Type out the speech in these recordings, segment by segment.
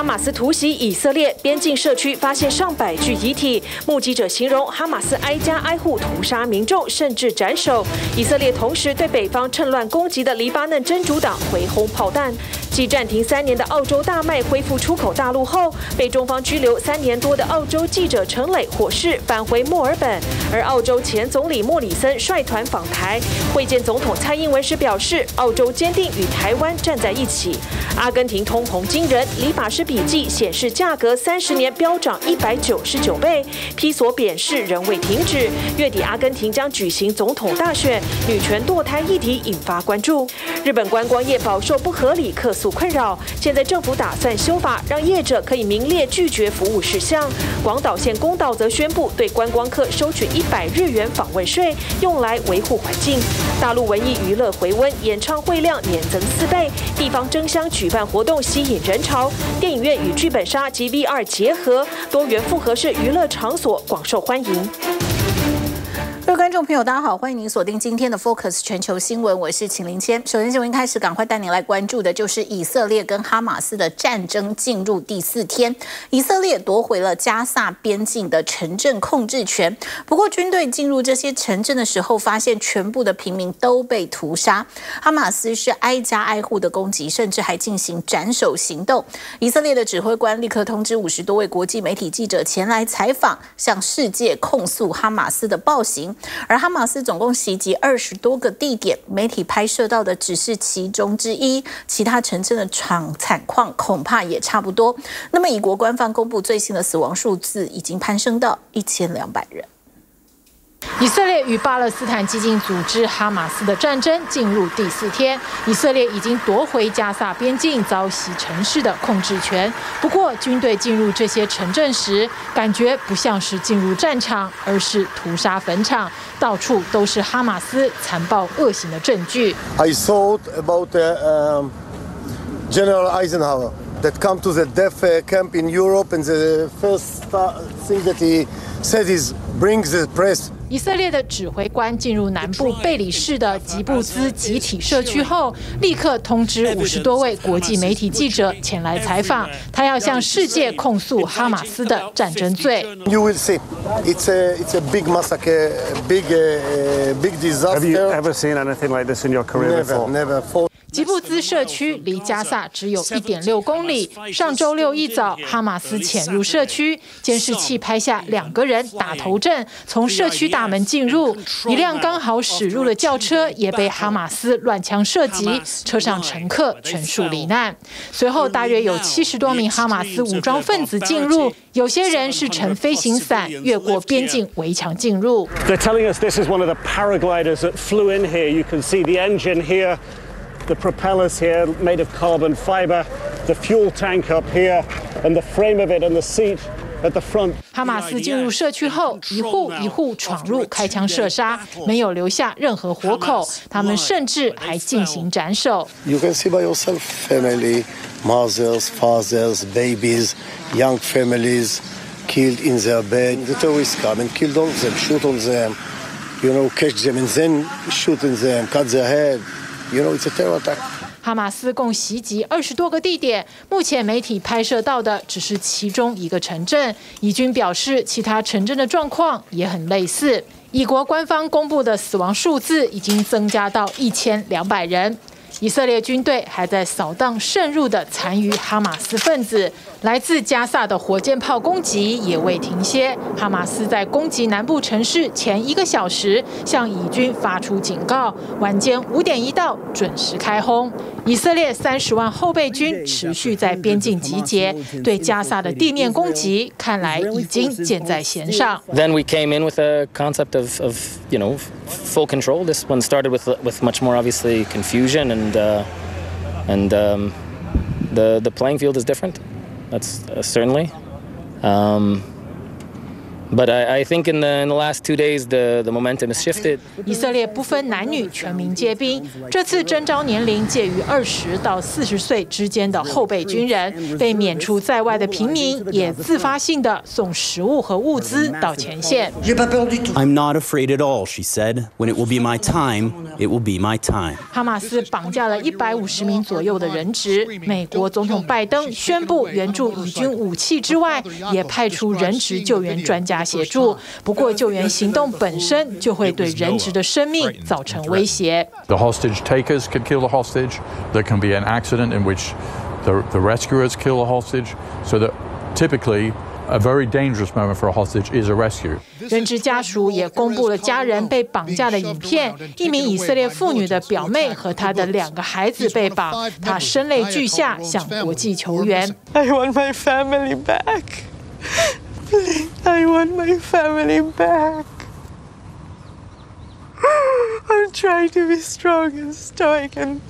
哈马斯突袭以色列边境社区，发现上百具遗体。目击者形容哈马斯挨家挨户屠杀民众，甚至斩首。以色列同时对北方趁乱攻击的黎巴嫩真主党回轰炮弹。继暂停三年的澳洲大麦恢复出口大陆后，被中方拘留三年多的澳洲记者陈磊获释返回墨尔本。而澳洲前总理莫里森率团访台，会见总统蔡英文时表示，澳洲坚定与台湾站在一起。阿根廷通膨惊人，理发师笔记显示价格三十年飙涨一百九十九倍，披索贬势仍未停止。月底阿根廷将举行总统大选，女权堕胎议题引发关注。日本观光业饱受不合理客诉困扰，现在政府打算修法，让业者可以明列拒绝服务事项。广岛县宫岛则宣布对观光客收取一百日元访问税，用来维护环境。大陆文艺娱乐回温，演唱会量年增四倍，地方争相举办活动吸引人潮。电影院与剧本杀及 VR 结合，多元复合式娱乐场所广受欢迎。各位观众朋友，大家好，欢迎您锁定今天的 Focus 全球新闻，我是秦林谦。首先，新闻开始，赶快带您来关注的就是以色列跟哈马斯的战争进入第四天，以色列夺回了加萨边境的城镇控制权。不过，军队进入这些城镇的时候，发现全部的平民都被屠杀。哈马斯是挨家挨户的攻击，甚至还进行斩首行动。以色列的指挥官立刻通知五十多位国际媒体记者前来采访，向世界控诉哈马斯的暴行。而哈马斯总共袭击二十多个地点，媒体拍摄到的只是其中之一，其他城镇的惨惨况恐怕也差不多。那么，以国官方公布最新的死亡数字，已经攀升到一千两百人。以色列与巴勒斯坦激进组织哈马斯的战争进入第四天，以色列已经夺回加萨边境遭袭城市的控制权。不过，军队进入这些城镇时，感觉不像是进入战场，而是屠杀坟场，到处都是哈马斯残暴恶行的证据。I thought about General Eisenhower that come to the death camp in Europe, and the first thing that he said is bring the press. 以色列的指挥官进入南部贝里市的吉布兹集体社区后，立刻通知五十多位国际媒体记者前来采访。他要向世界控诉哈马斯的战争罪。You will see, it's a it's a big massacre, big big disaster. Have you ever seen anything like this in your career before? Never, never. 吉布兹社区离加萨只有一点六公里。上周六一早，哈马斯潜入社区，监视器拍下两个人打头阵，从社区大门进入。一辆刚好驶入的轿车也被哈马斯乱枪射击，车上乘客全数罹难。随后，大约有七十多名哈马斯武装分子进入，有些人是乘飞行伞越过边境围墙进入。They're telling us this is one of the paragliders that flew in here. You can see the engine here. The propellers here made of carbon fiber, the fuel tank up here, and the frame of it and the seat at the front. 哈马斯进入社区后，一户一户闯入，开枪射杀，没有留下任何活口。他们甚至还进行斩首。You can see by yourself, family, mothers, fathers, babies, young families killed in their bed. The terrorists come and kill all of them, shoot on them, you know, catch them and then shoot in them, cut their head. 哈马斯共袭击二十多个地点，目前媒体拍摄到的只是其中一个城镇。以军表示，其他城镇的状况也很类似。以国官方公布的死亡数字已经增加到一千两百人。以色列军队还在扫荡渗入的残余哈马斯分子，来自加萨的火箭炮攻击也未停歇。哈马斯在攻击南部城市前一个小时，向以军发出警告，晚间五点一到准时开轰。以色列三十万后备军持续在边境集结，对加萨的地面攻击看来已经箭在弦上。Then we came in with a concept of, of, you know, full control. This one started with with much more obviously confusion and. And, uh, and um, the the playing field is different. That's uh, certainly. Um, But I, I think in the, in the last two days, the, the momentum has shifted. 以色列不分男女，全民皆兵。这次征召年龄介于二十到四十岁之间的后备军人，被免除在外的平民也自发性的送食物和物资到前线。I'm not afraid at all, she said. When it will be my time, it will be my time. 哈马斯绑架了一百五十名左右的人质。美国总统拜登宣布援助以军武器之外，也派出人质救援专家。 协助，不过救援行动本身就会对人质的生命造成威胁。The hostage takers can kill the hostage. There can be an accident in which the the rescuers kill the hostage. So that typically a very dangerous moment for a hostage is a rescue. 人质家属也公布了家人被绑架的影片，一名以色列妇女的表妹和她的两个孩子被绑，她声泪俱下向国际求援。I want my family back. I want my family back. I'm trying to be strong and stoic and,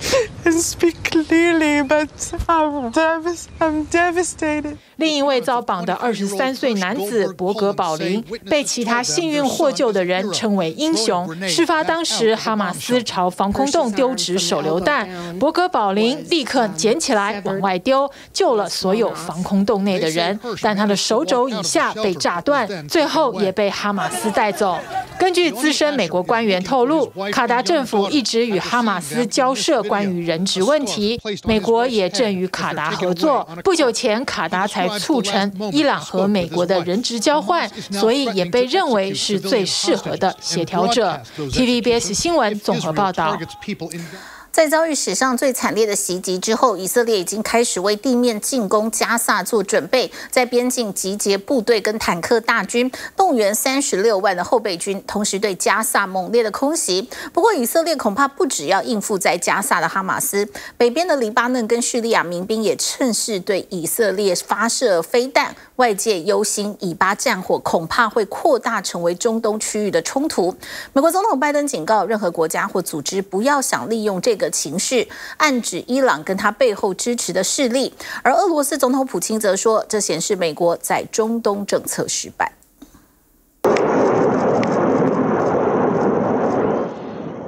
and speak clearly, but I'm, devas I'm devastated. 另一位遭绑的二十三岁男子博格保林被其他幸运获救的人称为英雄。事发当时，哈马斯朝防空洞丢掷手榴弹，博格保林立刻捡起来往外丢，救了所有防空洞内的人。但他的手肘以下被炸断，最后也被哈马斯带走。根据资深美国官员透露，卡达政府一直与哈马斯交涉关于人质问题，美国也正与卡达合作。不久前，卡达才促成伊朗和美国的人质交换，所以也被认为是最适合的协调者。TVBS 新闻综合报道。在遭遇史上最惨烈的袭击之后，以色列已经开始为地面进攻加萨做准备，在边境集结部队跟坦克大军，动员三十六万的后备军，同时对加萨猛烈的空袭。不过，以色列恐怕不只要应付在加萨的哈马斯，北边的黎巴嫩跟叙利亚民兵也趁势对以色列发射飞弹。外界忧心以巴战火恐怕会扩大成为中东区域的冲突。美国总统拜登警告任何国家或组织不要想利用这的情绪，暗指伊朗跟他背后支持的势力。而俄罗斯总统普京则说，这显示美国在中东政策失败。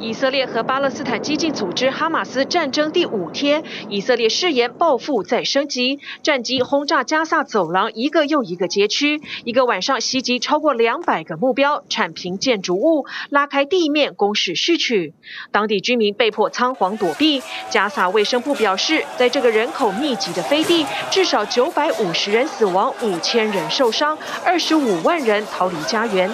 以色列和巴勒斯坦激进组织哈马斯战争第五天，以色列誓言报复再升级，战机轰炸加萨走廊一个又一个街区，一个晚上袭击超过两百个目标，铲平建筑物，拉开地面攻势序曲，当地居民被迫仓皇躲避。加萨卫生部表示，在这个人口密集的飞地，至少九百五十人死亡，五千人受伤，二十五万人逃离家园。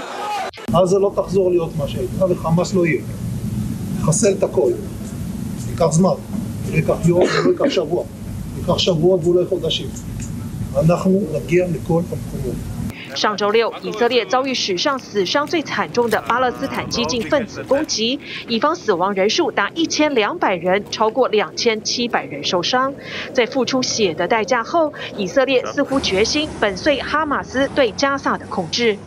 上周六，以色列遭遇史上死伤最惨重的巴勒斯坦激进分子攻击，以方死亡人数达一千两百人，超过两千七百人受伤。在付出血的代价后，以色列似乎决心粉碎哈马斯对加萨的控制。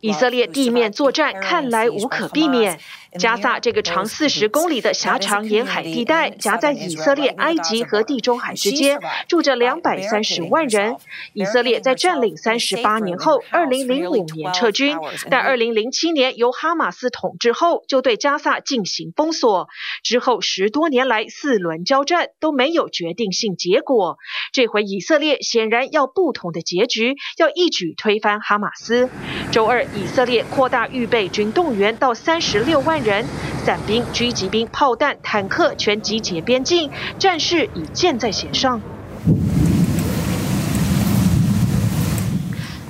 以色列地面作战看来无可避免。 加萨这个长四十公里的狭长沿海地带，夹在以色列、埃及和地中海之间，住着两百三十万人。以色列在占领三十八年后，二零零五年撤军，但二零零七年由哈马斯统治后，就对加萨进行封锁。之后十多年来四轮交战都没有决定性结果。这回以色列显然要不同的结局，要一举推翻哈马斯。周二，以色列扩大预备军动员到三十六万人，伞兵、狙击兵、炮弹、坦克全集结边境，战事已箭在弦上。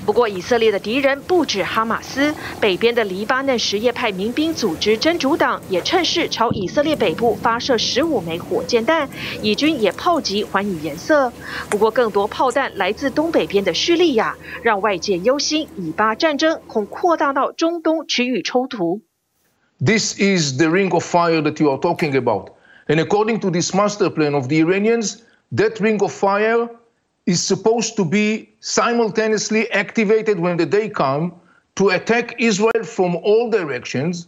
不过，以色列的敌人不止哈马斯，北边的黎巴嫩什叶派民兵组织真主党也趁势朝以色列北部发射十五枚火箭弹，以军也炮击还以颜色。不过，更多炮弹来自东北边的叙利亚，让外界忧心以巴战争恐扩大到中东区域冲突。This is the ring of fire that you are talking about, and according to this master plan of the Iranians, that ring of fire is supposed to be simultaneously activated when the day comes to attack Israel from all directions.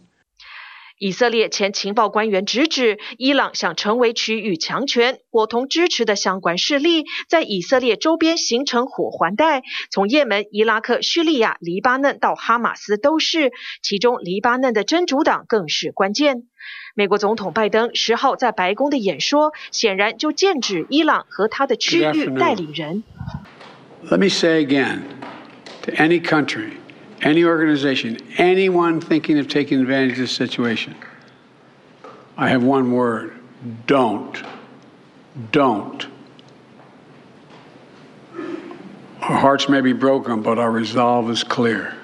以色列前情报官员直指，伊朗想成为区域强权，伙同支持的相关势力在以色列周边形成火环带，从也门、伊拉克、叙利亚、黎巴嫩到哈马斯都是，其中黎巴嫩的真主党更是关键。美国总统拜登十号在白宫的演说，显然就剑指伊朗和他的区域代理人。Let me say again to any country. Any organization, anyone thinking of taking advantage of this situation, I have one word don't. Don't. Our hearts may be broken, but our resolve is clear.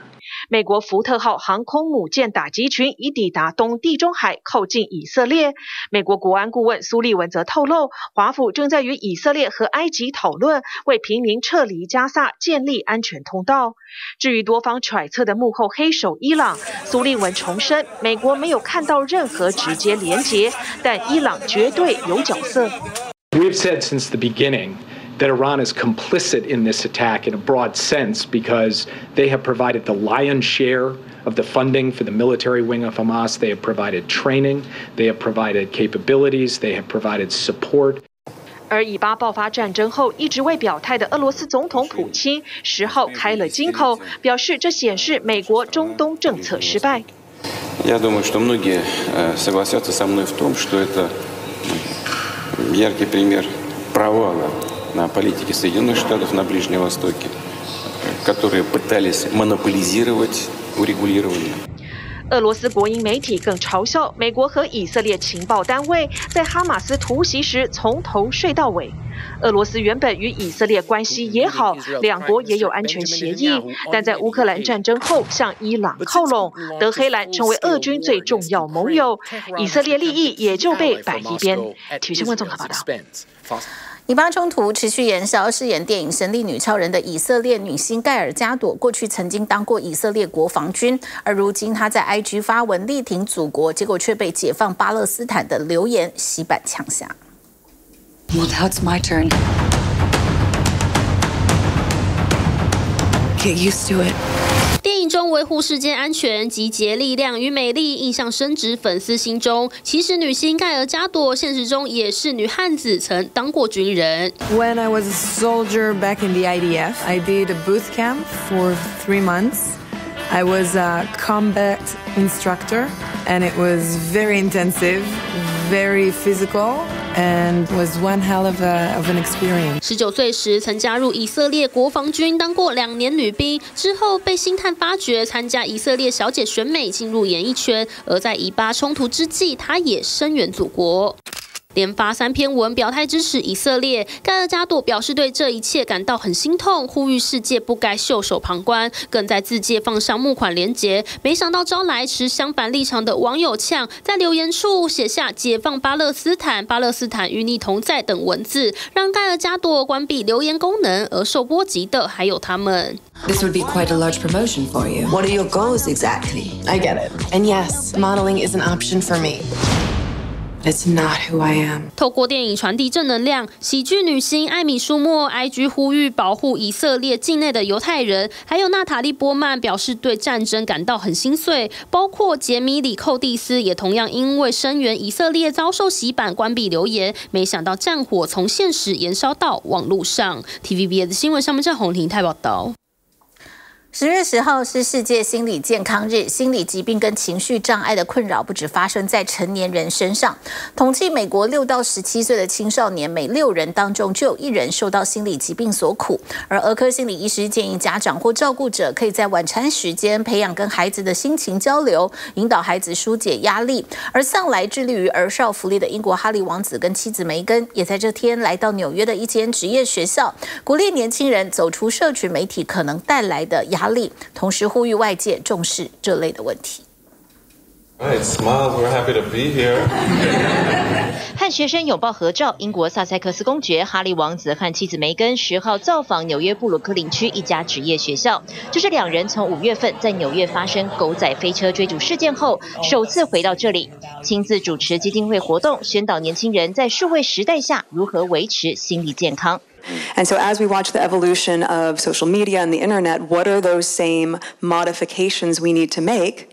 美国福特号航空母舰打击群已抵达东地中海，靠近以色列。美国国安顾问苏利文则透露，华府正在与以色列和埃及讨论，为平民撤离加萨建立安全通道。至于多方揣测的幕后黑手伊朗，苏利文重申，美国没有看到任何直接连结，但伊朗绝对有角色。We've said since the beginning. that Iran is complicit in this attack in a broad sense because they have provided the lion's share of the funding for the military wing of Hamas. They have provided training, they have provided capabilities, they have provided support. 而以巴爆发战争后一直未表态的俄罗斯总统普京十号开了金口，表示这显示美国中东政策失败。Я думаю, что многие согласятся со мной в том, что это яркий пример провала на политике Соединенных Штатов на Ближнем Востоке, которые пытались монополизировать урегулирование. 俄罗斯国营媒体更嘲笑美国和以色列情报单位在哈马斯突袭时从头睡到尾。俄罗斯原本与以色列关系也好，两国也有安全协议，但在乌克兰战争后向伊朗靠拢，德黑兰成为俄军最重要盟友，以色列利益也就被摆一边。体育新闻综合报道。 以巴冲突持续延烧，饰演电影《神力女超人》的以色列女星盖尔加朵，过去曾经当过以色列国防军，而如今她在 IG 发文力挺祖国，结果却被解放巴勒斯坦的留言洗版呛下。Well, that's my turn. Get used to it. 电影中维护世界安全、集结力量与美丽，印象深植粉丝心中。其实女星盖尔加朵现实中也是女汉子，曾当过军人。When I was a soldier back in the IDF, I did a boot camp for three months. I was a combat instructor, and it was very intensive, very physical. And was one hell of, a, of an experience. 十九岁时曾加入以色列国防军，当过两年女兵，之后被星探发掘，参加以色列小姐选美，进入演艺圈。而在以巴冲突之际，她也声援祖国。连发三篇文表态支持以色列，盖尔加朵表示对这一切感到很心痛，呼吁世界不该袖手旁观，更在自介放上募款连结。没想到招来持相反立场的网友呛，在留言处写下“解放巴勒斯坦，巴勒斯坦与你同在”等文字，让盖尔加朵关闭留言功能。而受波及的还有他们。This would be quite a large promotion for you. What are your goals exactly? I get it. And yes, modeling is an option for me. It's not who I am. 透过电影传递正能量，喜剧女星艾米舒默 IG 呼吁保护以色列境内的犹太人，还有娜塔莉波曼表示对战争感到很心碎。包括杰米里寇蒂斯也同样因为声援以色列遭受洗版关闭留言。没想到战火从现实延烧到网络上。TVBS 新闻上面郑红婷台报道。十月十号是世界心理健康日，心理疾病跟情绪障碍的困扰不止发生在成年人身上。统计美国六到十七岁的青少年，每六人当中就有一人受到心理疾病所苦。而儿科心理医师建议家长或照顾者可以在晚餐时间培养跟孩子的心情交流，引导孩子疏解压力。而向来致力于儿少福利的英国哈利王子跟妻子梅根，也在这天来到纽约的一间职业学校，鼓励年轻人走出社群媒体可能带来的压。压力，同时呼吁外界重视这类的问题。和学生拥抱合照，英国萨塞克斯公爵哈利王子和妻子梅根十号造访纽约布鲁克林区一家职业学校，这是两人从五月份在纽约发生狗仔飞车追逐事件后，首次回到这里，亲自主持基金会活动，宣导年轻人在数位时代下如何维持心理健康。Mm. And so, as we watch the evolution of social media and the internet, what are those same modifications we need to make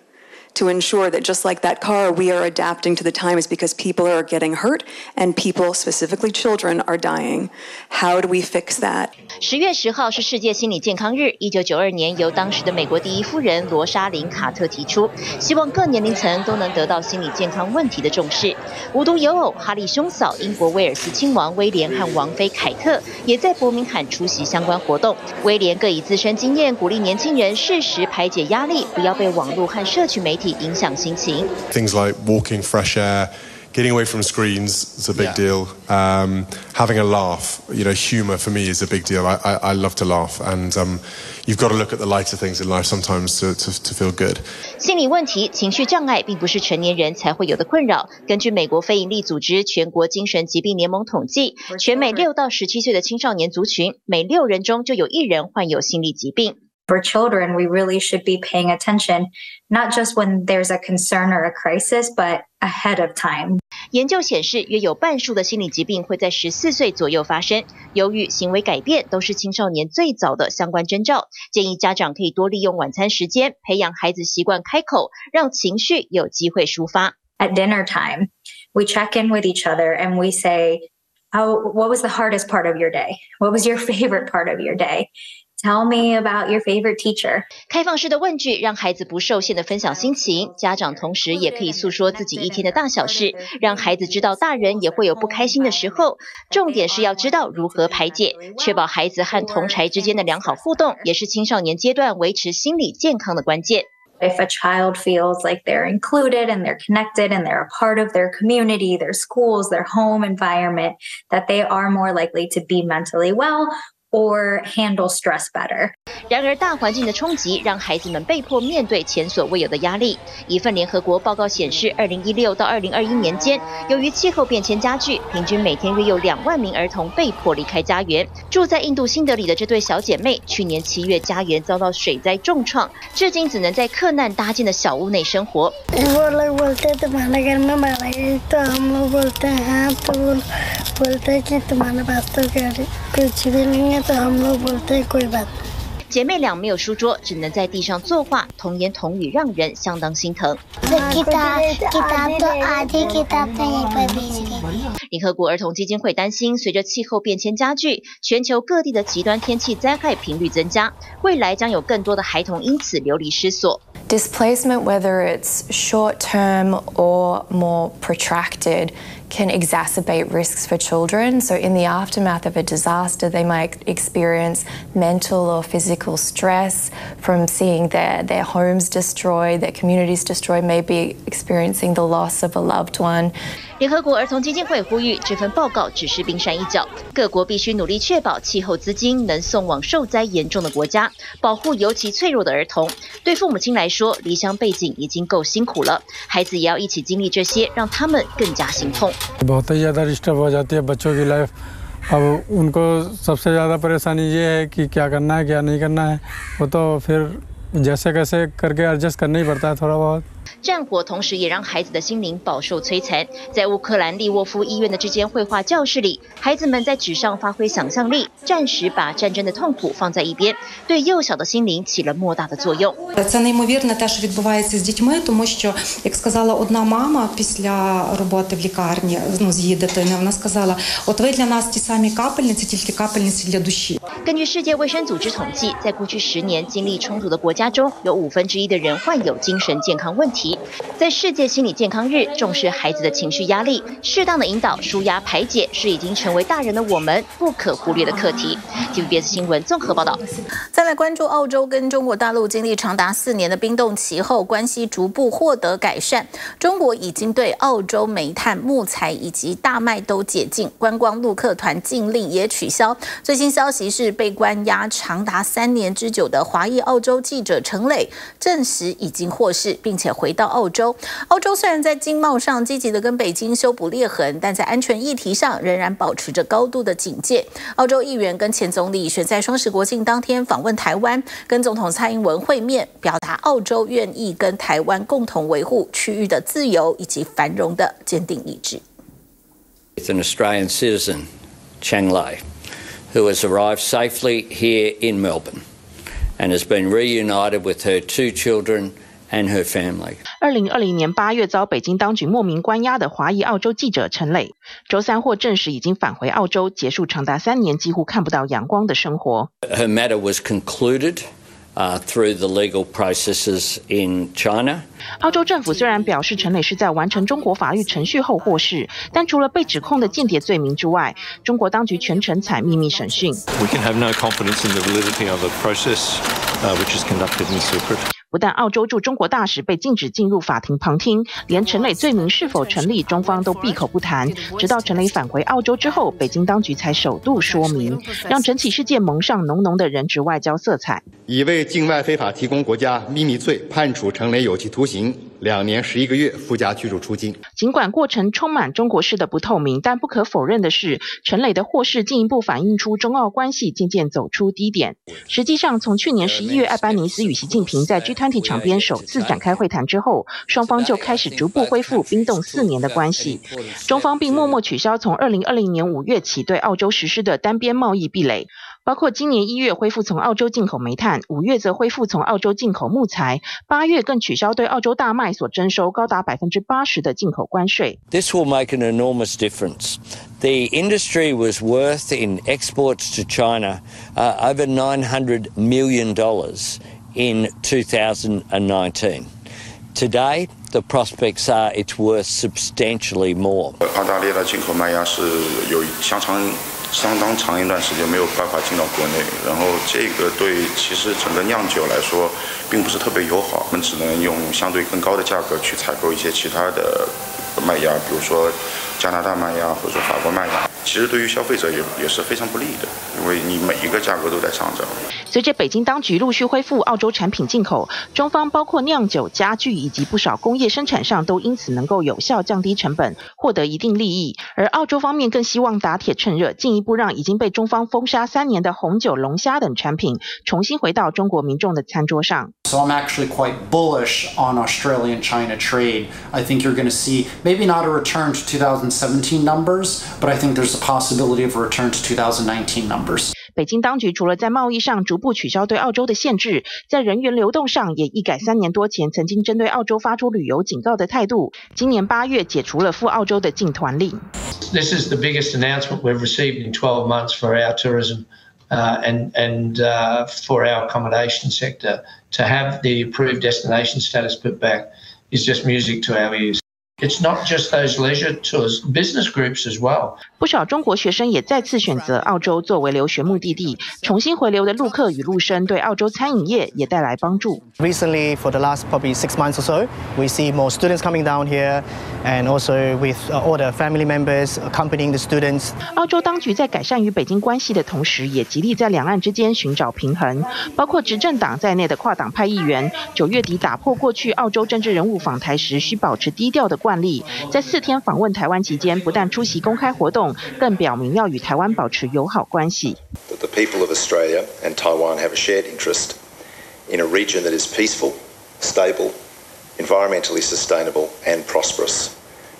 to ensure that just like that car, we are adapting to the times because people are getting hurt and people, specifically children, are dying. How do we fix that? 十月十号是世界心理健康日。一九九二年，由当时的美国第一夫人罗莎琳·卡特提出，希望各年龄层都能得到心理健康问题的重视。无独有偶，哈利兄嫂、英国威尔斯亲王威廉和王妃凯特也在伯明翰出席相关活动。威廉各以自身经验鼓励年轻人适时排解压力，不要被网络和社区媒体影响心情。Things like walking, fresh air, getting away from screens is a big Yeah. deal. Um, having a laugh, you know, humor for me is a big deal. I, I, I love to laugh, and um, you've got to look at the lighter things in life sometimes to, to, to feel good. 心理问题、情绪障碍并不是成年人才会有的困扰。根据美国非营利组织全国精神疾病联盟统计，全美六到十七岁的青少年族群，每六人中就有一人患有心理疾病。For children, we really should be paying attention, not just when there's a concern or a crisis, but ahead of time. 研究显示，约有半数的心理疾病会在十四岁左右发生，忧郁、行为改变都是青少年最早的相关征兆。建议家长可以多利用晚餐时间，培养孩子习惯开口，让情绪有机会抒发。 At dinner time, we check in with each other and we say, How, what was the hardest part of your day? What was your favorite part of your day? Tell me about your favorite teacher. 开放式的问句让孩子不受限的分享心情，家长同时也可以诉说自己一天的大小事，让孩子知道大人也会有不开心的时候。重点是要知道如何排解，确保孩子和同侪之间的良好互动，也是青少年阶段维持心理健康的关键。 If a child feels like they're included and they're connected and they're a part of their community, their schools, their home environment, that they are more likely to be mentally well or handle stress better. 然而，大环境的冲击让孩子们被迫面对前所未有的压力。一份联合国报告显示，二零一六到二零二一年间，由于气候变迁加剧，平均每天约有两万名儿童被迫离开家园。住在印度新德里的这对小姐妹，去年七月家园遭到水灾重创，至今只能在克难搭建的小屋内生活。वो लोग बोलते हैं तुम्हारे घर में मारा गया तो हम लोग बोलते हैं हाँ तो वो लोग बोलते हैं कि तुम्हारे पास तो घर कुछ भी नहीं है तो हम लोग बोलते हैं कोई बात नहीं 姐妹俩没有书桌，只能在地上作画，童言童语，让人相当心疼。 联合国儿童基金会担心，随着气候变迁加剧，全球各地的极端天气灾害频率增加，未来将有更多的孩童因此流离失所。Displacement, whether it's short term or more protracted, can exacerbate risks for children. So, in the aftermath of a disaster, they might experience mental or physical stress from seeing their, their homes destroyed, their communities destroyed, maybe experiencing the loss of a loved one. 联合国儿童基金会呼吁，这份报告只是冰山一角，各国必须努力确保气候资金能送往受灾严重的国家，保护尤其脆弱的儿童。对父母亲来说，离乡背井已经够辛苦了，孩子也要一起经历这些，让他们更加心痛。 बहुत ही ज़्यादा डिस्टर्ब हो जाती है बच्चों की लाइफ अब उनको सबसे ज़्यादा परेशानी ये है कि क्या करना है क्या नहीं करना है वो तो फिर जैसे कैसे करके एडजस्ट करना ही पड़ता है थोड़ा बहुत 战火同时也让孩子的心灵饱受摧残。在乌克兰利沃夫医院的这间绘画教室里，孩子们在纸上发挥想象力，暂时把战争的痛苦放在一边，对幼小的心灵起了莫大的作用。 Це неймовірне те, що відбувається з дітьми, тому що, як сказала одна мама після роботи в лікарні, ну з її дитини, вона сказала: от ви для нас ті самі капельниці, тільки капельниці для душі. 根据世界卫生组织统计，在过去十年经历冲突的国家中，有五分之一的人患有精神健康问题。 题在世界心理健康日，重视孩子的情绪压力，适当的引导、舒压、排解，是已经成为大人的我们不可忽略的课题。TVBS 新闻综合报道。再来关注澳洲跟中国大陆经历长达四年的冰冻期后，关系逐步获得改善。中国已经对澳洲煤炭、木材以及大麦都解禁，观光陆客团禁令也取消。最新消息是，被关押长达三年之久的华裔澳洲记者陈磊证实已经获释，并且回回到澳洲。澳洲虽然在经贸上积极的跟北京修补裂痕，但在安全议题上仍然保持着高度的警戒。澳洲议员跟前总理选在双十国庆当天访问台湾，跟总统蔡英文会面，表达澳洲愿意跟台湾共同维护区域的自由以及繁荣的坚定意志。It's an Australian citizen, Cheng Lai, who has arrived safely here in Melbourne and has been reunited with her two children and her family. 二零二零年八月遭北京当局莫名关押的华裔澳洲记者陈磊，周三获证实已经返回澳洲，结束长达三年几乎看不到阳光的生活。Her matter was concluded. Uh, through the legal processes in China. 澳洲政府虽然表示陈磊是在完成中国法律程序后获释，但除了被指控的间谍罪名之外，中国当局全程采秘密审讯。We can have no confidence in the validity of the process, uh, which is conducted in secret. 不但澳洲驻中国大使被禁止进入法庭旁听，连陈磊罪名是否成立，中方都闭口不谈。直到陈磊返回澳洲之后，北京当局才首度说明，让整起事件蒙上浓浓的人质外交色彩。以为境外非法提供国家秘密罪判处陈磊有期徒刑两年十一个月，附加居住出境。尽管过程充满中国式的不透明，但不可否认的是，陈磊的获释进一步反映出中澳关系渐渐走出低点。实际上，从去年十一月，艾班尼斯与习近平在 G 团体场边首次展开会谈之后，双方就开始逐步恢复冰冻四年的关系。中方并默默取消从二零二零年五月起对澳洲实施的单边贸易壁垒，包括今年一月恢复从澳洲进口煤炭，五月则恢复从澳洲进口木材，八月更取消对澳洲大麦所征收高达百分之八十的进口关税。This will make an enormous difference. The industry was worth in exports to China uh, over nine hundred million dollars. In 2019, today the prospects are it's worth substantially more. 澳大利亚的进口麦芽是有相长 相当长一段时间没有办法进到国内，然后这个对其实整个酿酒来说并不是特别友好，我们只能用相对更高的价格去采购一些其他的麦芽，比如说加拿大麦芽或者法国麦芽。其实对于消费者也也是非常不利的，因为你每一个价格都在上涨。随着北京当局陆续恢复澳洲产品进口，中方包括酿酒、家具以及不少工业生产上都因此能够有效降低成本，获得一定利益。而澳洲方面更希望打铁趁热，进一步让已经被中方封杀三年的红酒、龙虾等产品重新回到中国民众的餐桌上。So I'm actually quite bullish on Australian-China trade. I think you're going to see maybe not a return to 2017 numbers, but I think there's possibility of a return to 2019 numbers. 北京当局除了在贸易上逐步取消对澳洲的限制，在人员流动上也一改三年多前曾经针对澳洲发出旅游警告的态度。今年八月解除了赴澳洲的禁团令。This is the biggest announcement we've received in 12 months for our tourism uh, and and uh, for our accommodation sector. To have the approved destination status put back is just music to our ears. It's not just those leisure tours, business groups as well. 不少中国学生也再次选择澳洲作为留学目的地，重新回流的陆客与陆生对澳洲餐饮业也带来帮助。Recently, for the last probably six months or so, we see more students coming down here, and also with all the family members accompanying the students. 澳洲当局在改善与北京关系的同时，也极力在两岸之间寻找平衡。包括执政党在内的跨党派议员，九月底打破过去澳洲政治人物访台时需保持低调的惯例，在四天访问台湾期间，不但出席公开活动，更表明要与台湾保持友好关系。The people of Australia and Taiwan have a shared interest in a region that is peaceful, stable, environmentally sustainable, and prosperous.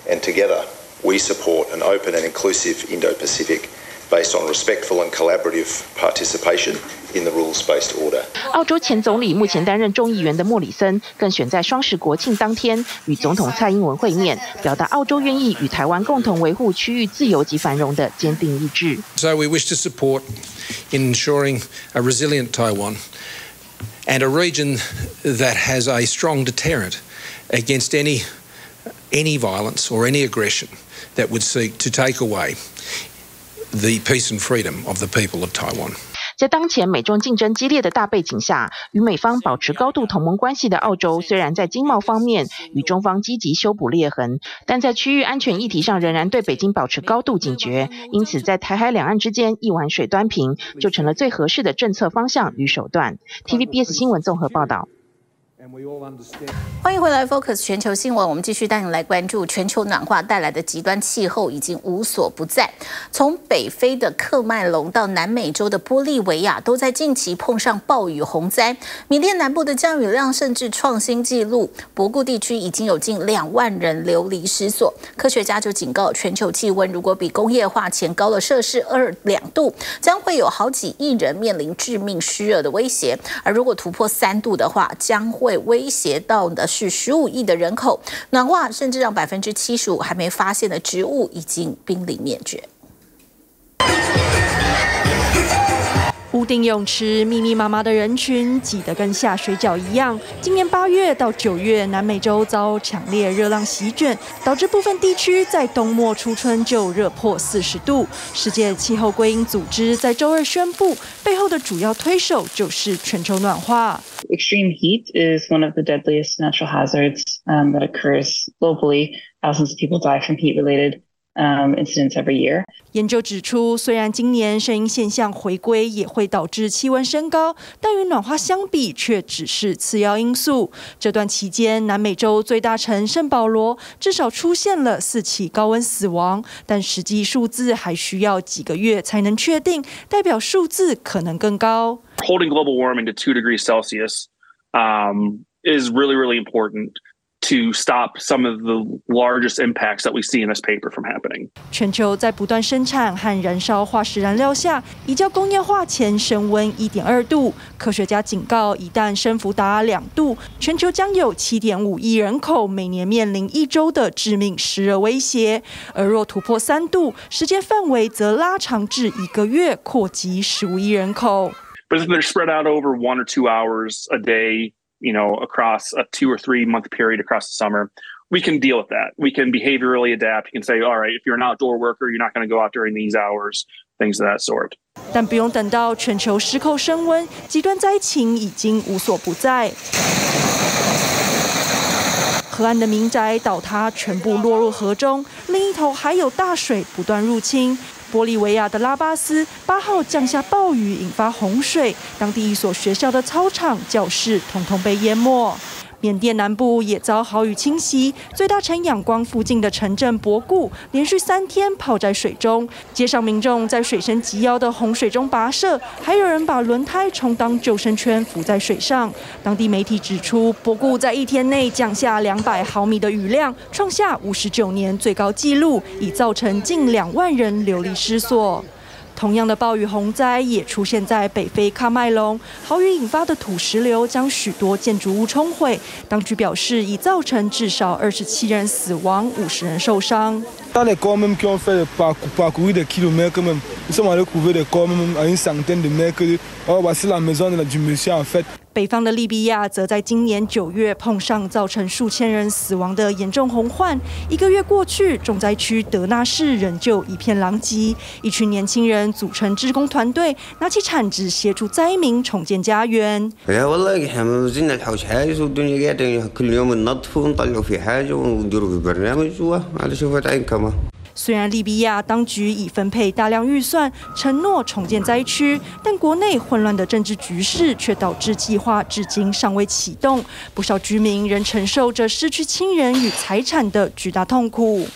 And together, we support an open and inclusive Indo-Pacific based on respectful and collaborative participation in the rules-based order. 澳洲前总理目前担任众议员的莫里森，更选在双十国庆当天与总统蔡英文会面，表达澳洲愿意与台湾共同维护区域自由及繁荣的坚定意志。So we wish to support in ensuring a resilient Taiwan and a region that has a strong deterrent against any any violence or any aggression that would seek to take away the peace and freedom of the people of Taiwan. 在当前美中竞争激烈的大背景下，与美方保持高度同盟关系的澳洲，虽然在经贸方面与中方积极修补裂痕，但在区域安全议题上仍然对北京保持高度警觉。因此，在台海两岸之间一碗水端平，就成了最合适的政策方向与手段。TVBS 新闻综合报道。欢迎回来，Focus 全球新闻。我们继续带你来关注全球暖化带来的极端气候已经无所不在。从北非的喀麦隆到南美洲的玻利维亚，都在近期碰上暴雨洪灾。缅甸南部的降雨量甚至创新纪录，博固地区已经有近两万人流离失所。科学家就警告，全球气温如果比工业化前高了摄氏二两度，将会有好几亿人面临致命湿热的威胁。而如果突破三度的话，将会会威胁到的是十五亿的人口，暖化甚至让百分之七十五还没发现的植物已经濒临灭绝。固定泳池密密麻麻的人群挤得跟下水饺一样。今年八月到九月，南美洲遭强烈热浪席卷，导致部分地区在冬末初春就热破四十度。世界气候归因组织在周二宣布，背后的主要推手就是全球暖化。Extreme heat is one of the deadliest natural hazards that occurs globally. Thousands of people die from heat-related Um, incidents every year. 研究指出，虽然今年声音现象回归也会导致气温升高，但与暖化相比，却只是次要因素。这段期间，南美洲最大城圣保罗至少出现了四起高温死亡，但实际数字还需要几个月才能确定，代表数字可能更高。Holding global warming to two degrees Celsius, um, is really, really important. To stop some of the largest impacts that we see in this paper from happening. 全球在不断生产和燃烧化石燃料下，已较工业化前升温一点二度。科学家警告，一旦升幅达两度，全球将有七点五亿人口每年面临一周的致命湿热威胁。而若突破三度，时间范围则拉长至一个月，扩及十五亿人口。But if they're spread out over one or two hours a day. You know, across a two or three month period across the summer, we can deal with that. We can behaviorally adapt. You can say, all right, if you're an outdoor worker, you're not going to go out during these hours, things of that sort. 但不用等到全球失控升温，极端灾情已经无所不在。河岸的民宅倒塌，全部落入河中；另一头还有大水不断入侵。 玻利维亚的拉巴斯八号降下暴雨，引发洪水，当地一所学校的操场、教室统统被淹没。缅甸南部也遭豪雨侵袭，最大城仰光附近的城镇博固连续三天泡在水中，街上民众在水深及腰的洪水中跋涉，还有人把轮胎充当救生圈浮在水上。当地媒体指出，博固在一天内降下两百毫米的雨量，创下五十九年最高纪录，已造成近两万人流离失所。同样的暴雨洪灾也出现在北非喀麦隆，豪雨引发的土石流将许多建筑物冲毁。当局表示，已造成至少二十七人死亡，五十人受伤。北方的利比亚则在今年九月碰上造成数千人死亡的严重洪患。一个月过去，重灾区德纳市仍旧一片狼藉。一群年轻人组成志工团队，拿起铲子协助灾民重建家园。虽然利比亚当局已分配大量预算，承诺重建灾区，但国内混乱的政治局势却导致计划至今尚未启动。不少居民仍承受着失去亲人与财产的巨大痛苦。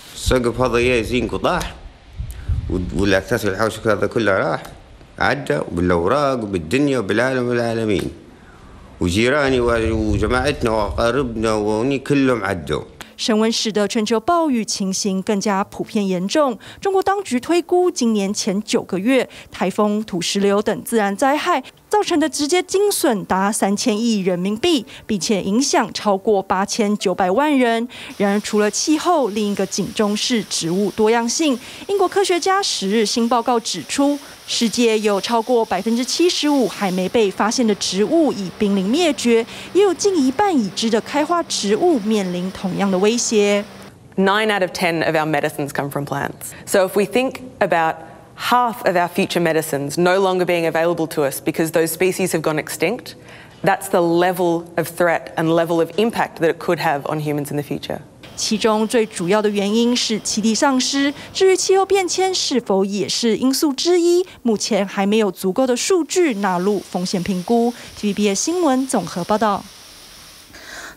升温使得全球暴雨情形更加普遍严重。中国当局推估，今年前九个月，台风、土石流等自然灾害造成的直接经损达三千亿人民币，并且影响超过八千九百万人。然而，除了气候，另一个警钟是植物多样性。英国科学家十日新报告指出，世界有超过百分之七十五还没被发现的植物已濒临灭绝，也有近一半已知的开花植物面临同样的威胁。Nine out of ten of our medicines come from plants. So if we think about half of our future medicines no longer being available to us because those species have gone extinct, that's the level of threat and level of impact that it could have on humans in the future. 其中最主要的原因是栖地丧失。至于气候变迁是否也是因素之一，目前还没有足够的数据纳入风险评估。TVBS 新闻综合报道。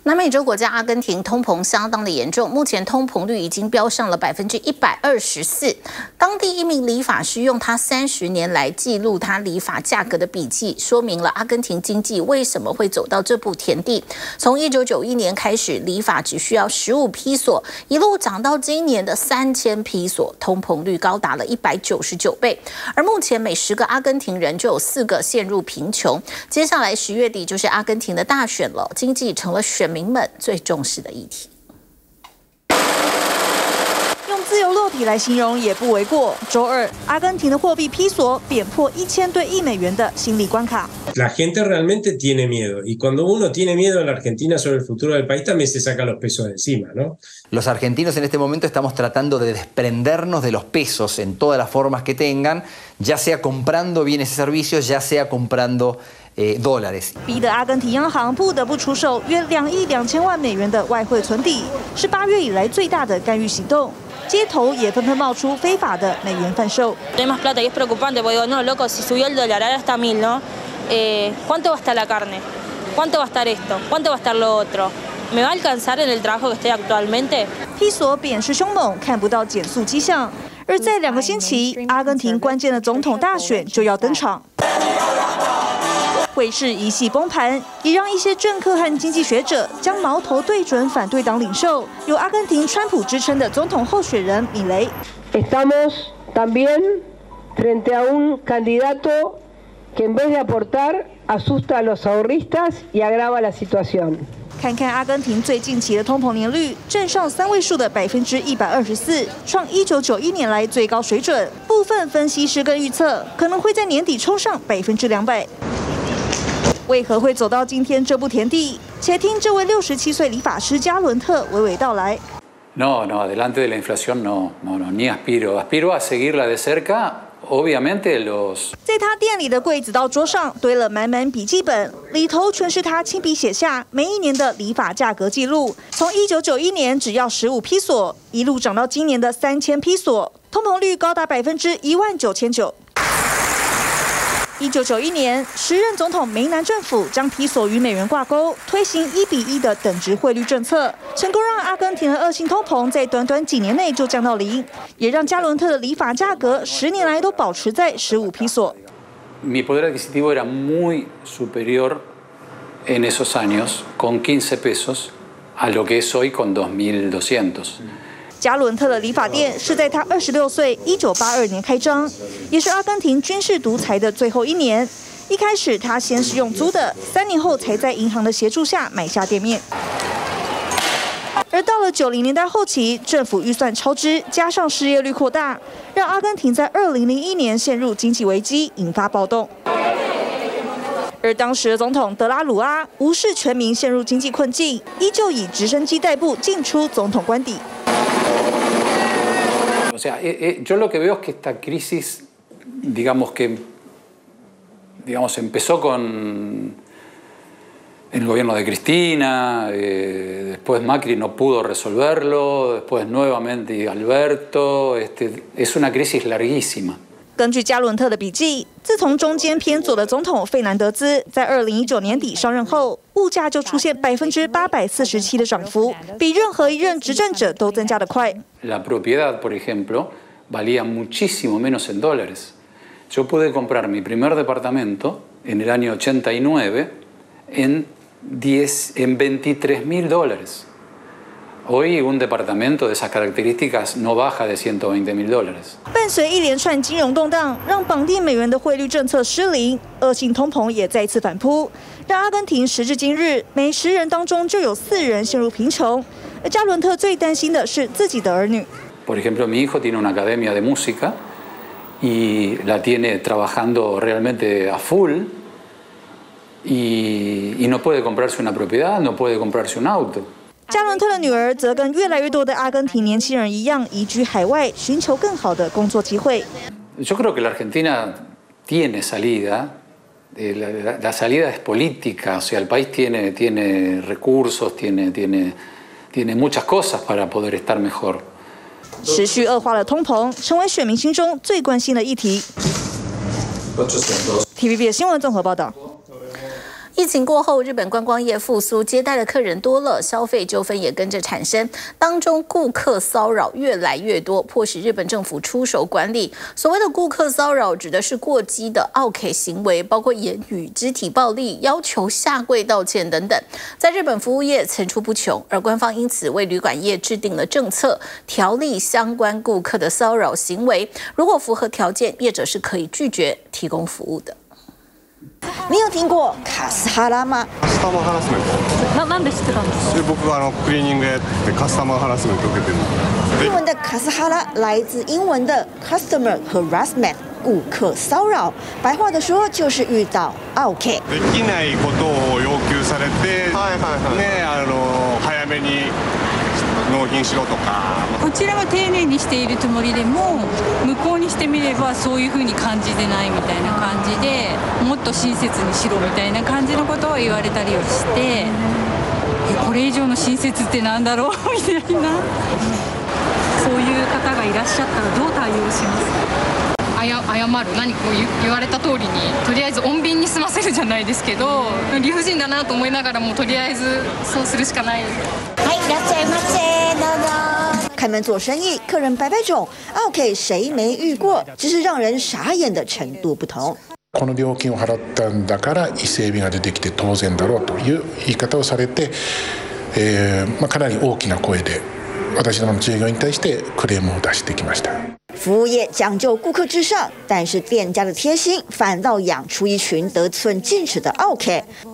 南美洲国家阿根廷通膨相当的严重，目前通膨率已经飙上了百分之一百二十四。当地一名理发师用他三十年来记录他理发价格的笔记，说明了阿根廷经济为什么会走到这步田地。从一九九一年开始，理发只需要十五批索，一路涨到今年的三千批索，通膨率高达了一百九十九倍。而目前每十个阿根廷人就有四个陷入贫穷。接下来十月底就是阿根廷的大选了，经济成了选民们最重视的议题。用自由落体来形容也不为过。周二，阿根廷的货币披索贬破一千对一美元的心理关卡。La gente realmente tiene miedo, y cuando uno tiene miedo en la Argentina sobre el futuro del país, también se saca los pesos de encima, ¿no? Los argentinos en este momento estamos tratando de desprendernos de los pesos en todas las formas que tengan, ya sea comprando bienes y servicios, ya sea comprando eh, dólares. 逼得阿根廷央行不得不出售约两亿两千万美元的外汇存底，是八月以来最大的干预行动。街头也纷纷冒出非法的美元贩售。Hay más plata y es preocupante porque digo, no, loco, si subió el dólar, ahora está mil, ¿no? Eh, ¿Cuánto va a estar la carne? ¿Cuánto va a estar esto? ¿Cuánto va a estar lo otro? ¿Me va a alcanzar en el trabajo que estoy actualmente? 披索贬势凶猛，看不到减速迹象。而在两个星期，阿根廷关键的总统大选就要登场。会是一系崩盘，也让一些政客和经济学者将矛头对准反对党领袖，有阿根廷川普之称的总统候选人米雷。Estamos también frente a un candidato que en vez de aportar asusta a los ahorristas y agrava la situación。看看阿根廷最近期的通膨年率，正上三位数的百分之一百二十四，创一九九一年来最高水准。部分分析师更预测，可能会在年底冲上百分之两百。为何会走到今天这步田地？且听这位六十七岁理发师加伦特娓娓道来。No, no, delante de la inflación no, no, no, ni aspiro. Aspiro a seguirla de cerca. Obviamente los。在他店里的柜子到桌上堆了满满笔记本，里头全是他亲笔写下每一年的理发价格记录。从一九九一年只要十五披索，一路涨到今年的三千披索，通膨率高达百分之一万九千九。一九九一年，时任总统梅南政府将披索与美元挂钩，推行一比一的等值汇率政策，成功让阿根廷的恶性通膨在短短几年内就降到零，也让加伦特的理发价格十年来都保持在十五披索。Mi poder adquisitivo era muy superior en esos años con 15 pesos a lo que es hoy con 2.200。加伦特的理发店是在他二十六岁，一九八二年开张，也是阿根廷军事独裁的最后一年。一开始他先是用租的，三年后才在银行的协助下买下店面。而到了九零年代后期，政府预算超支，加上失业率扩大，让阿根廷在二零零一年陷入经济危机，引发暴动。而当时的总统德拉鲁阿无视全民陷入经济困境，依旧以直升机代步进出总统官邸。Sea, eh, eh, yo lo que veo es que esta crisis, digamos que, digamos, empezó con el gobierno de Cristina, eh, después Macri no pudo resolverlo, después nuevamente Alberto, este, es una crisis larguísima. 根据加伦特的笔记，自从中间偏左的总统费南德兹在二零一九年底上任后，物价就出现百分之八百四十七的涨幅，比任何一任执政者都增加得快。La propiedad, por ejemplo, valía muchísimo menos en dólares. Yo pude comprar mi primer departamento en el año 89 en, 10, en 23 mil dólares. Hoy un departamento de esas características no baja de 120 mil dólares。伴随一连串金融动荡，让绑定美元的汇率政策失灵，恶性通膨也再次反扑，让阿根廷时至今日每十人当中就有四人陷入贫穷。而加伦特最担心的是自己的儿女。Por ejemplo, mi hijo tiene una academia de música y la tiene trabajando realmente a full y, y no puede comprarse una propiedad, no puede comprarse un auto。 加伦特的女儿则跟越来越多的阿根廷年轻人一样，移居海外，寻求更好的工作机会。Yo creo que la Argentina tiene salida, eh, la, la salida es política, o sea, el país tiene, tiene recursos, tiene, tiene, tiene muchas cosas para poder estar mejor。持续恶化的通膨，成为选民心中最关心的议题。TVB 新闻综合报道。疫情过后，日本观光业复苏，接待的客人多了，消费纠纷也跟着产生。当中顾客骚扰越来越多，迫使日本政府出手管理。所谓的顾客骚扰，指的是过激的奥客行为，包括言语、肢体暴力、要求下跪道歉等等，在日本服务业层出不穷。而官方因此为旅馆业制定了政策，条例相关顾客的骚扰行为，如果符合条件，业者是可以拒绝提供服务的。你有听过卡斯哈拉吗？カスタマーハラスメント。那なんで知ってたんですか？仆があのクリーニングやってカスタマーハラスメント受けてる。日文的卡斯哈拉来自英文的 customer harassment，顾客骚扰。白话的说就是遇到奥客。できないことを要求されて、はいはいはい、ねあの早めに。纳品しろとか。こちらは丁宁にしているつもりでも向こうにしてみればそういうふうに感じてないみたいな感じでもっと亲切にしろみたいな感じのことを言われたりはしてこれ以上の亲切ってなんだろうみたいな。そういう方がいらっしゃったらどう対応します？谢る。何か言われた通りにとりあえず穏便に済ませるじゃないですけど理不尽だなと思いながらもとりあえずそうするしかない。はいいらっしゃいませ开门做生意客人百百种，OK 谁没遇过？只是让人傻眼的程度不同この料金を払ったんだから伊勢海老が出てきて当然だろうという言い方をされて、えーまあ、かなり大きな声で私どもの従業員に対してクレームを出してきました。服务业讲究顾客至上，但是店家的贴心反倒养出一群得寸进尺的奥客。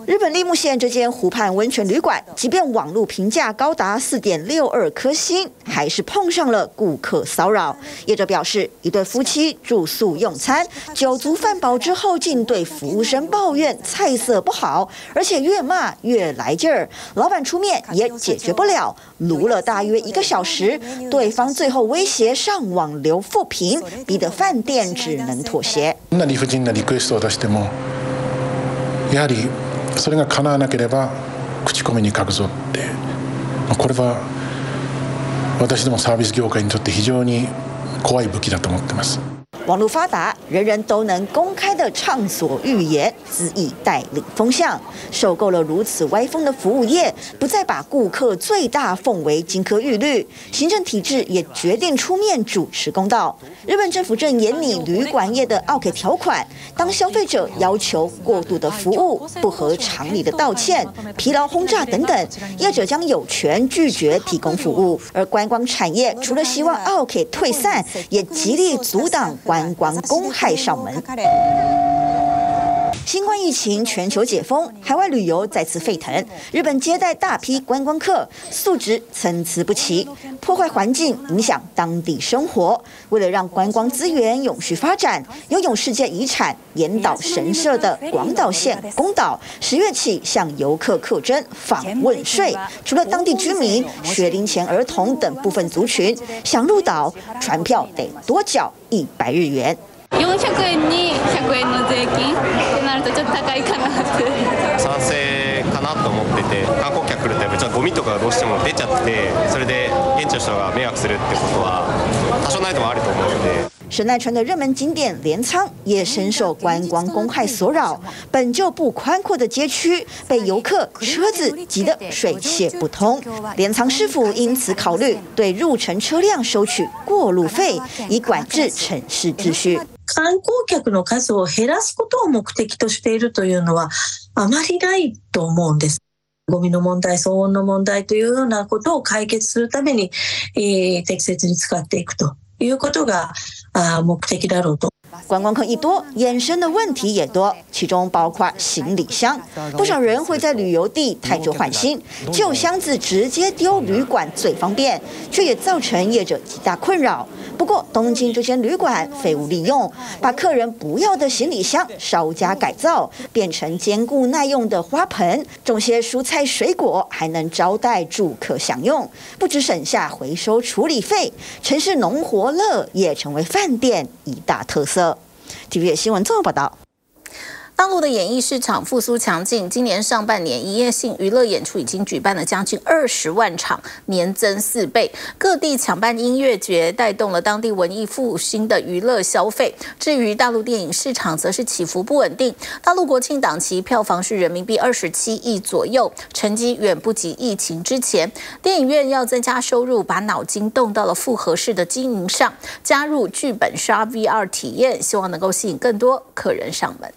日本立木县这间湖畔温泉旅馆，即便网络评价高达四点六二颗星，还是碰上了顾客骚扰。业者表示，一对夫妻住宿用餐，酒足饭饱之后，竟对服务生抱怨菜色不好，而且越骂越来劲儿。老板出面也解决不了，卢了大约一个小时，对方最后威胁上网留负评，逼得饭店只能妥协。那理不尽的リクエストを出しても、やはりそれが叶わなければ口コミに书くぞって、これは私どもサービス业界にとって非常に怖い武器だと思ってます。网络发达，人人都能公开的畅所欲言，恣意带领风向。受够了如此歪风的服务业，不再把顾客最大奉为金科玉律。行政体制也决定出面主持公道。日本政府正严拟旅馆业的奥客条款，当消费者要求过度的服务、不合常理的道歉、疲劳轰炸等等，业者将有权拒绝提供服务。而观光产业除了希望奥客退散，也极力阻挡。观光公害上门。新冠疫情全球解封，海外旅游再次沸腾。日本接待大批观光客，素质参差不齐，破坏环境，影响当地生活。为了让观光资源永续发展，拥有世界遗产严岛神社的广岛县宫岛，十月起向游客课征访问税。除了当地居民、学龄前儿童等部分族群，想入岛，船票得多缴一百日元。400円に100円の税金ってなるとちょっと高いかなって賛成かなと思ってて観光客来るとやっぱゴミとかがどうしても出ちゃってそれで现地の人が迷惑するってことは多少なりともあると思うので神奈川的热门景点镰仓也深受观光公害所扰，本就不宽阔的街区被游客车子挤得水泄不通。镰仓市府因此考虑对入城车辆收取过路费，以管制城市秩序。 観光客の数を減らすことを目的としているというのはあまりないと思うんです。ゴミの問題、騒音の問題というようなことを解決するために、えー、適切に使っていくということがあ，目的だろうと。观光客一多，衍生的问题也多，其中包括行李箱。不少人会在旅游地汰旧换新，旧箱子直接丢旅馆最方便，却也造成业者极大困扰。不过，东京这间旅馆废物利用，把客人不要的行李箱稍加改造，变成坚固耐用的花盆，种些蔬菜水果，还能招待住客享用。不只省下回收处理费，城市农活乐也成为饭店一大特色。TVB 新闻综合报道。大陆的演艺市场复苏强劲，今年上半年营业性娱乐演出已经举办了将近二十万场，年增四倍。各地抢办音乐节，带动了当地文艺复兴的娱乐消费。至于大陆电影市场，则是起伏不稳定。大陆国庆档期票房是人民币二十七亿左右，成绩远不及疫情之前。电影院要增加收入，把脑筋动到了复合式的经营上，加入剧本杀 VR 体验，希望能够吸引更多客人上门。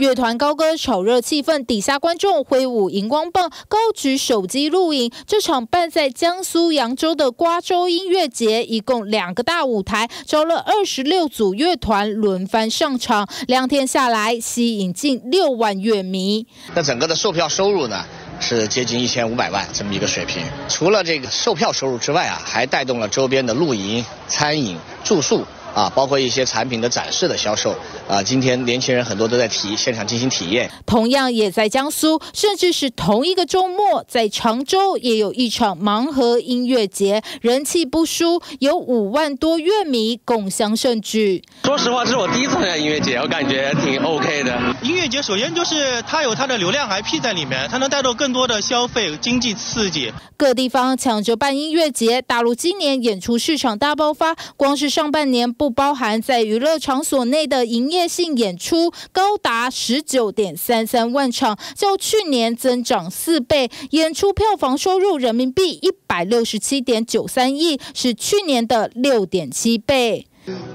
乐团高歌炒热气氛，底下观众挥舞荧光棒，高举手机录影。这场办在江苏扬州的瓜州音乐节，一共两个大舞台，招了二十六组乐团轮番上场，两天下来吸引近六万乐迷。那整个的售票收入呢，是接近一千五百万这么一个水平。除了这个售票收入之外啊，还带动了周边的露营、餐饮、住宿。啊，包括一些产品的展示的销售啊，今天年轻人很多都在体现场进行体验。同样也在江苏，甚至是同一个周末，在常州也有一场盲盒音乐节，人气不输，有五万多乐迷共襄盛举。说实话，这是我第一次参加音乐节，我感觉挺 OK 的。音乐节首先就是它有它的流量 IP 在里面，它能带动更多的消费、经济刺激。各地方抢着办音乐节，大陆今年演出市场大爆发，光是上半年不。不包含在娱乐场所内的营业性演出，高达十九点三三万场，较去年增长四倍。演出票房收入人民币一百六十七点九三亿，是去年的六点七倍。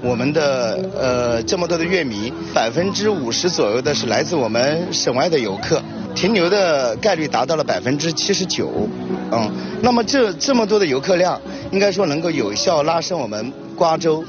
我们的呃这么多的乐迷，百分之五十左右的是来自我们省外的游客，停留的概率达到了百分之七十九。嗯，那么这这么多的游客量，应该说能够有效拉升我们瓜州。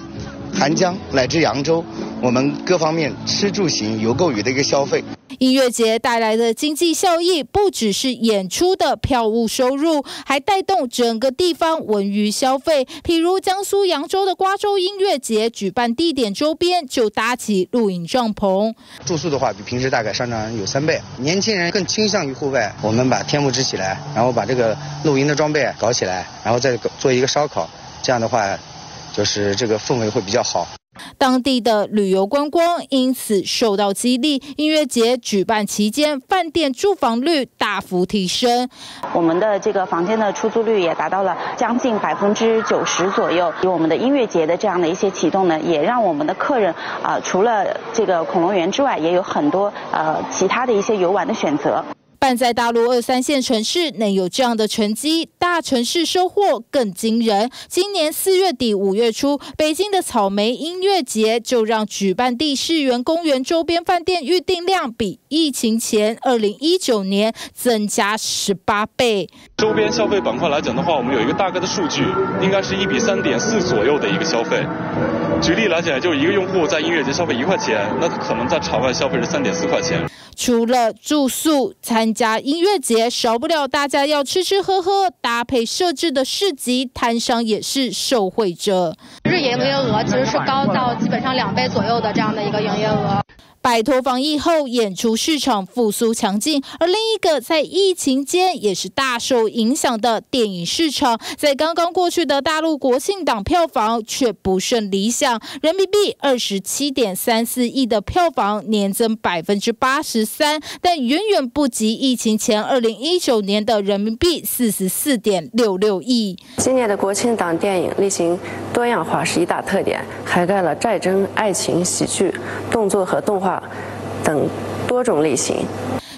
涵江乃至扬州，我们各方面吃住行游购娱的一个消费。音乐节带来的经济效益不只是演出的票务收入，还带动整个地方文娱消费。譬如江苏扬州的瓜州音乐节举办地点周边就搭起露营帐篷，住宿的话比平时大概上涨有三倍。年轻人更倾向于户外，我们把天幕支起来，然后把这个露营的装备搞起来，然后再做一个烧烤，这样的话。就是这个氛围会比较好，当地的旅游观光因此受到激励。音乐节举办期间，饭店住房率大幅提升，我们的这个房间的出租率也达到了将近百分之九十左右。有我们的音乐节的这样的一些启动呢，也让我们的客人啊、呃，除了这个恐龙园之外，也有很多呃其他的一些游玩的选择。办在大陆二三线城市能有这样的成绩，大城市收获更惊人。今年四月底五月初，北京的草莓音乐节就让举办地世园公园周边饭店预订量比疫情前二零一九年增加十八倍。周边消费板块来讲的话，我们有一个大概的数据，应该是一比三点四左右的一个消费。举例来讲，就一个用户在音乐节消费一块钱，那可能在场外消费是三点四块钱。除了住宿，加音乐节少不了大家要吃吃喝喝，搭配设置的市集，摊商也是受惠者。日营业额其实是高到基本上两倍左右的这样的一个营业额。摆脱防疫后，演出市场复苏强劲，而另一个在疫情间也是大受影响的电影市场，在刚刚过去的大陆国庆档票房却不甚理想，人民币二十七点三四亿的票房年增百分之八十三，但远远不及疫情前二零一九年的人民币四十四点六六亿。今年的国庆档电影类型多样化是一大特点，涵盖了战争、爱情、喜剧、动作和动画。等多种类型，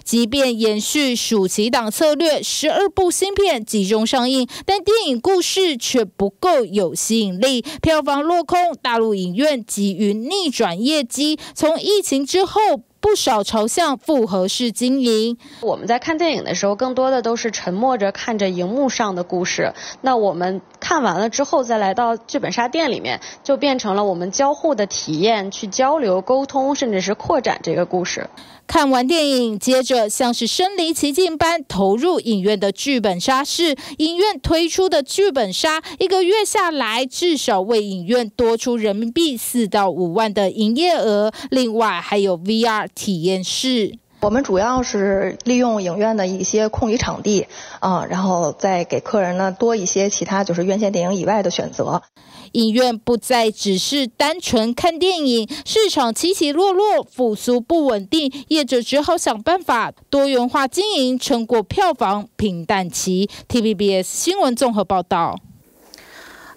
即便延续暑期档策略，十二部新片集中上映，但电影故事却不够有吸引力，票房落空。大陆影院急于逆转业绩，从疫情之后。不少朝向复合式经营。我们在看电影的时候，更多的都是沉默着看着荧幕上的故事。那我们看完了之后，再来到剧本杀店里面，就变成了我们交互的体验，去交流、沟通，甚至是扩展这个故事。看完电影，接着像是身临其境般投入影院的剧本杀室。影院推出的剧本杀，一个月下来至少为影院多出人民币四到五万的营业额。另外还有 VR 体验室。我们主要是利用影院的一些空余场地啊，然后再给客人呢多一些其他就是院线电影以外的选择。影院不再只是单纯看电影，市场起起落落，复苏不稳定，业者只好想办法多元化经营，撑过票房平淡期。TVBS 新闻综合报道。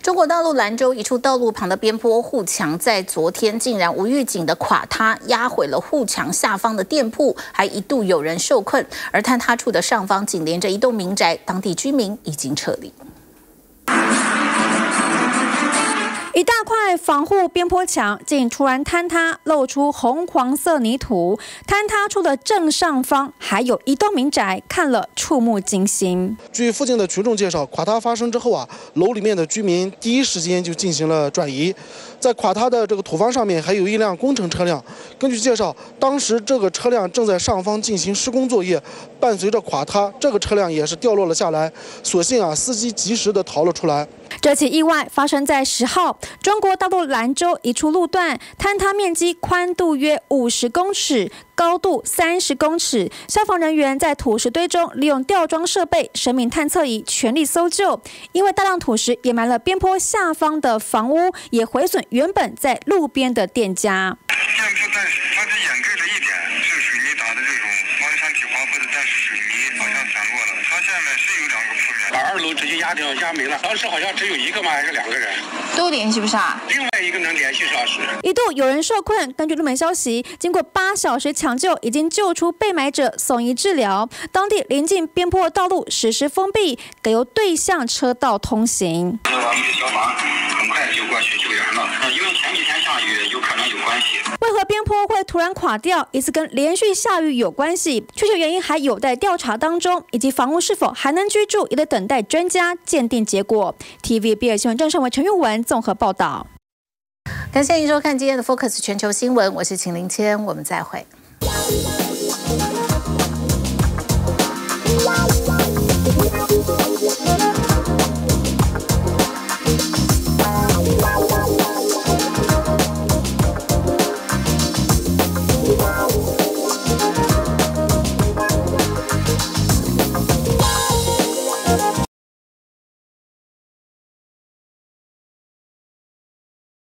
中国大陆兰州一处道路旁的边坡护墙，在昨天竟然无预警的垮塌，压毁了护墙下方的店铺，还一度有人受困。而坍塌处的上方紧连着一栋民宅，当地居民已经撤离。一大块防护边坡墙竟突然坍塌，露出红黄色泥土。坍塌处的正上方还有一栋民宅，看了触目惊心。据附近的群众介绍，垮塌发生之后啊，楼里面的居民第一时间就进行了转移。在垮塌的这个土方上面，还有一辆工程车辆。根据介绍，当时这个车辆正在上方进行施工作业，伴随着垮塌，这个车辆也是掉落了下来。所幸啊，司机及时的逃了出来。这起意外发生在十号，中国大陆兰州一处路段，坍塌面积宽度约五十公尺，高度三十公尺。消防人员在土石堆中利用吊装设备、生命探测仪全力搜救。因为大量土石掩埋了边坡下方的房屋，也毁损原本在路边的店家是水泥打的这种毛山体滑或者但是水散落了。它下面是有两个铺面，把二楼直接压掉压没了。当时好像只有一个吗？还是两个人？都联系不上。另外一个能联系上是。一度有人受困，根据路媒消息，经过八小时抢救，已经救出被埋者，送医治疗。当地临近边坡道路实施封闭，改由对向车道通行。消防很快就过去救援了，因为前几天下雨，关系。为何边坡会突然垮掉？疑似跟连续下雨有关系，确切原因还有待调查当中，以及房屋是否还能居住，也得等待专家鉴定结果。TVBS 新闻郑胜为陈玉文综合报道。感谢您收看今天的 Focus 全球新闻，我是秦林谦，我们再会。